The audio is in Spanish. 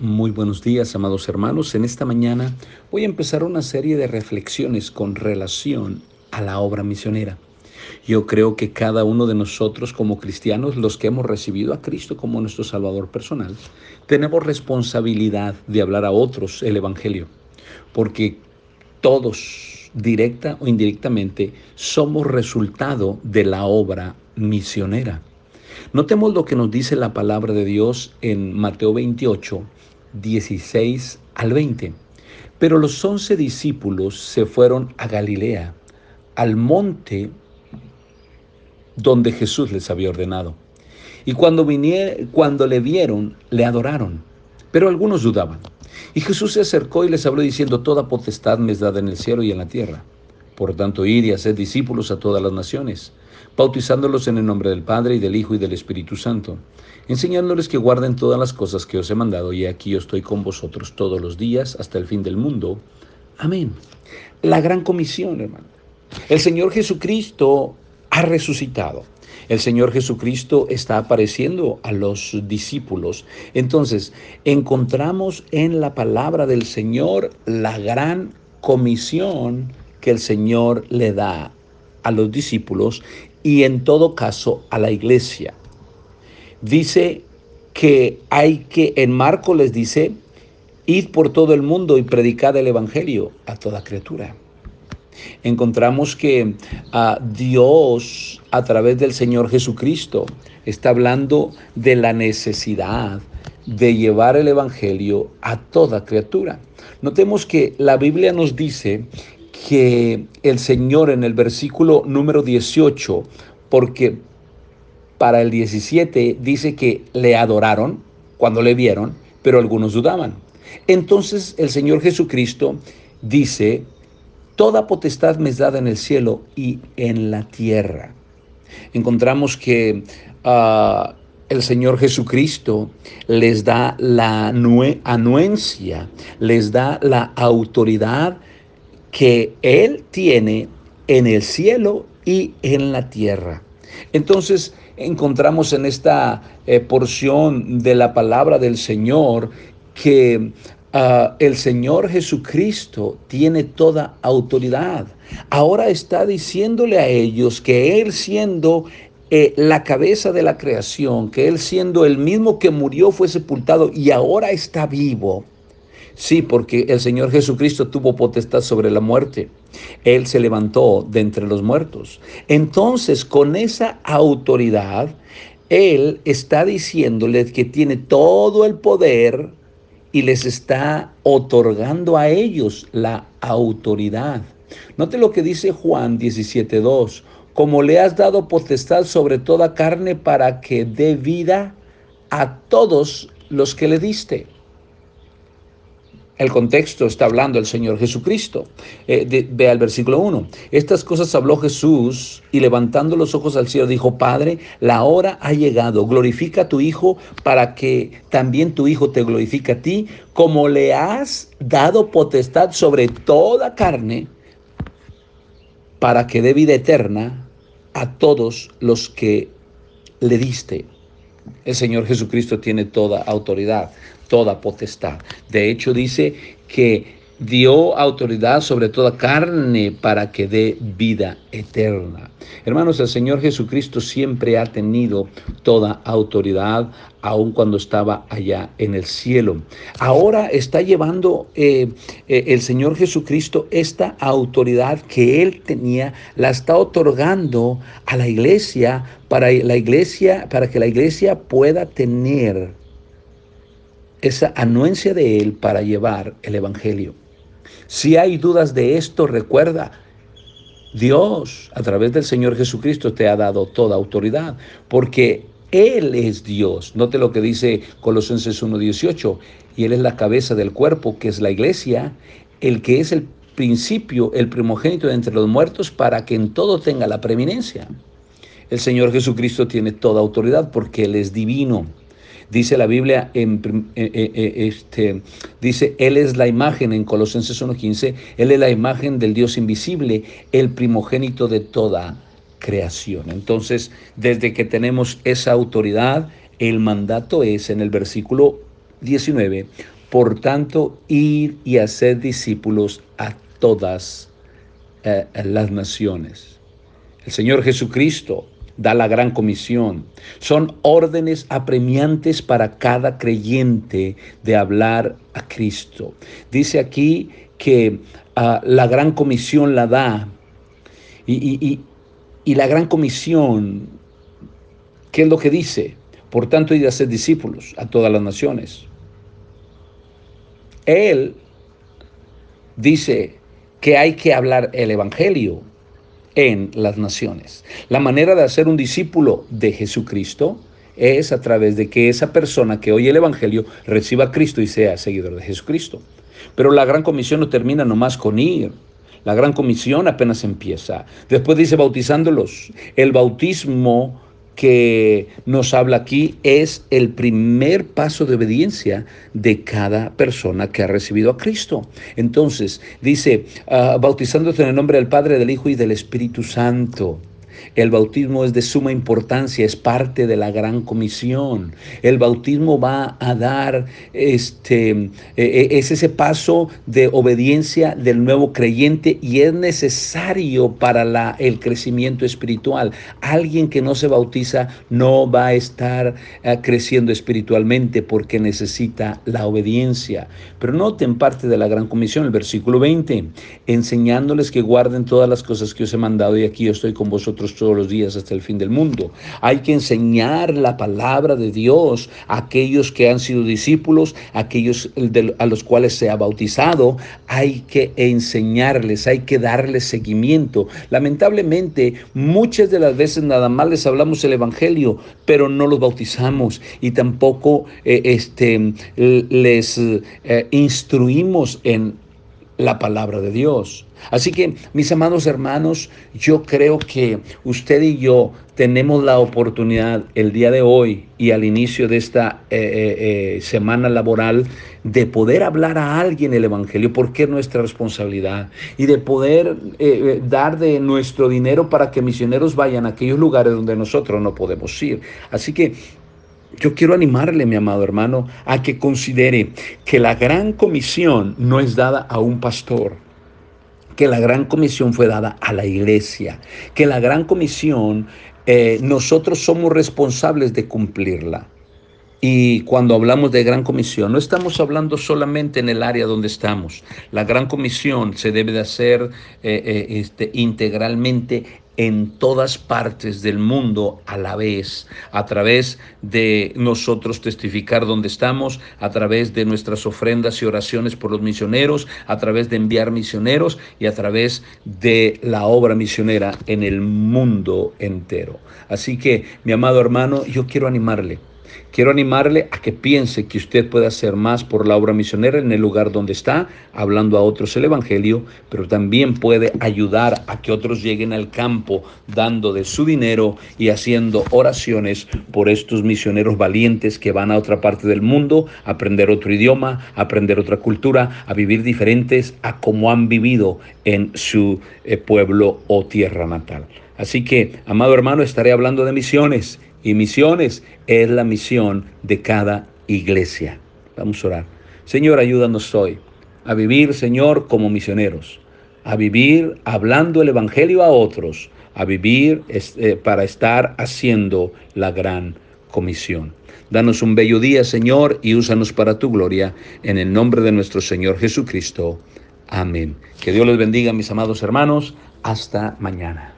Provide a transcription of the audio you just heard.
Muy buenos días, amados hermanos. En esta mañana voy a empezar una serie de reflexiones con relación a la obra misionera. Yo creo que cada uno de nosotros como cristianos, los que hemos recibido a Cristo como nuestro Salvador personal, tenemos responsabilidad de hablar a otros el Evangelio, porque todos, directa o indirectamente, somos resultado de la obra misionera. Notemos lo que nos dice la palabra de Dios en Mateo 28, 16 al 20. Pero los once discípulos se fueron a Galilea, al monte donde Jesús les había ordenado. Y cuando, cuando le vieron, le adoraron, pero algunos dudaban. Y Jesús se acercó y les habló diciendo, Toda potestad me es dada en el cielo y en la tierra. Por tanto, ir y hacer discípulos a todas las naciones, bautizándolos en el nombre del Padre y del Hijo y del Espíritu Santo, enseñándoles que guarden todas las cosas que os he mandado, y aquí yo estoy con vosotros todos los días hasta el fin del mundo. Amén. La gran comisión, hermano. El Señor Jesucristo ha resucitado. El Señor Jesucristo está apareciendo a los discípulos. Entonces, encontramos en la palabra del Señor la gran comisión el Señor le da a los discípulos y en todo caso a la iglesia. Dice que hay que, en Marco les dice, id por todo el mundo y predicad el Evangelio a toda criatura. Encontramos que a Dios, a través del Señor Jesucristo, está hablando de la necesidad de llevar el Evangelio a toda criatura. Notemos que la Biblia nos dice que el Señor en el versículo número 18, porque para el 17 dice que le adoraron cuando le vieron, pero algunos dudaban. Entonces el Señor Jesucristo dice, toda potestad me es dada en el cielo y en la tierra. Encontramos que uh, el Señor Jesucristo les da la anuencia, les da la autoridad que Él tiene en el cielo y en la tierra. Entonces encontramos en esta eh, porción de la palabra del Señor que ah, el Señor Jesucristo tiene toda autoridad. Ahora está diciéndole a ellos que Él siendo eh, la cabeza de la creación, que Él siendo el mismo que murió fue sepultado y ahora está vivo Sí, porque el Señor Jesucristo tuvo potestad sobre la muerte. Él se levantó de entre los muertos. Entonces, con esa autoridad, Él está diciéndoles que tiene todo el poder y les está otorgando a ellos la autoridad. Note lo que dice Juan 17.2. Como le has dado potestad sobre toda carne para que dé vida a todos los que le diste. El contexto está hablando el Señor Jesucristo. Eh, ve al versículo 1. Estas cosas habló Jesús y levantando los ojos al cielo dijo, Padre, la hora ha llegado. Glorifica a tu Hijo para que también tu Hijo te glorifique a ti, como le has dado potestad sobre toda carne, para que dé vida eterna a todos los que le diste. El Señor Jesucristo tiene toda autoridad toda potestad. De hecho, dice que dio autoridad sobre toda carne para que dé vida eterna. Hermanos, el Señor Jesucristo siempre ha tenido toda autoridad, aun cuando estaba allá en el cielo. Ahora está llevando eh, eh, el Señor Jesucristo esta autoridad que Él tenía, la está otorgando a la iglesia para la iglesia, para que la iglesia pueda tener esa anuencia de Él para llevar el Evangelio. Si hay dudas de esto, recuerda, Dios a través del Señor Jesucristo te ha dado toda autoridad, porque Él es Dios. Note lo que dice Colosenses 1.18, y Él es la cabeza del cuerpo, que es la iglesia, el que es el principio, el primogénito de entre los muertos, para que en todo tenga la preeminencia. El Señor Jesucristo tiene toda autoridad porque Él es divino. Dice la Biblia, en, eh, eh, eh, este, dice, Él es la imagen en Colosenses 1.15, Él es la imagen del Dios invisible, el primogénito de toda creación. Entonces, desde que tenemos esa autoridad, el mandato es en el versículo 19. Por tanto, ir y hacer discípulos a todas las naciones. El Señor Jesucristo da la gran comisión. Son órdenes apremiantes para cada creyente de hablar a Cristo. Dice aquí que ah, la gran comisión la da y, y, la gran comisión, ¿qué es lo que dice? Por tanto, y de hacer discípulos a todas las naciones. Él dice que hay que hablar el Evangelio en las naciones. La manera de hacer un discípulo de Jesucristo es a través de que esa persona que oye el Evangelio reciba a Cristo y sea seguidor de Jesucristo. Pero la gran comisión no termina nomás con ir. La gran comisión apenas empieza. Después dice bautizándolos. El bautismo que nos habla aquí es el primer paso de obediencia de cada persona que ha recibido a Cristo. Entonces, dice, uh, bautizándote en el nombre del Padre, del Hijo y del Espíritu Santo. El bautismo es de suma importancia, es parte de la gran comisión. El bautismo va a dar, este, e, e, es ese paso de obediencia del nuevo creyente y es necesario para la, el crecimiento espiritual. Alguien que no se bautiza no va a estar eh, creciendo espiritualmente porque necesita la obediencia. Pero noten parte de la gran comisión, el versículo 20, enseñándoles que guarden todas las cosas que os he mandado y aquí yo estoy con vosotros todos los días hasta el fin del mundo. Hay que enseñar la palabra de Dios a aquellos que han sido discípulos, a aquellos a los cuales se ha bautizado. Hay que enseñarles, hay que darles seguimiento. Lamentablemente, muchas de las veces nada más les hablamos el Evangelio, pero no los bautizamos y tampoco eh, este, les eh, instruimos en la palabra de Dios. Así que, mis amados hermanos, yo creo que usted y yo tenemos la oportunidad el día de hoy y al inicio de esta eh, eh, eh, semana laboral de poder hablar a alguien el Evangelio, porque es nuestra responsabilidad, y de poder dar de nuestro dinero para que misioneros vayan a aquellos lugares donde nosotros no podemos ir. Así que yo quiero animarle, mi amado hermano, a que considere que la gran comisión no es dada a un pastor, que la gran comisión fue dada a la iglesia, que la gran comisión eh, nosotros somos responsables de cumplirla. Y cuando hablamos de gran comisión, no estamos hablando solamente en el área donde estamos. La gran comisión se debe de hacer eh, eh, este, integralmente en todas partes del mundo a la vez, a través de nosotros testificar donde estamos, a través de nuestras ofrendas y oraciones por los misioneros, a través de enviar misioneros y a través de la obra misionera en el mundo entero. Así que, mi amado hermano, yo quiero animarle Quiero animarle a que piense que usted puede hacer más por la obra misionera en el lugar donde está, hablando a otros el Evangelio, pero también puede ayudar a que otros lleguen al campo dando de su dinero y haciendo oraciones por estos misioneros valientes que van a otra parte del mundo a aprender otro idioma, a aprender otra cultura, a vivir diferentes a como han vivido en su eh, pueblo o tierra natal. Así que, amado hermano, estaré hablando de misiones y misiones es la misión de cada iglesia. Vamos a orar. Señor, ayúdanos hoy a vivir, Señor, como misioneros, a vivir hablando el Evangelio a otros, a vivir eh, para estar haciendo la gran comisión. Danos un bello día, Señor, y úsanos para tu gloria, en el nombre de nuestro Señor Jesucristo. Amén. Que Dios les bendiga, mis amados hermanos. Hasta mañana.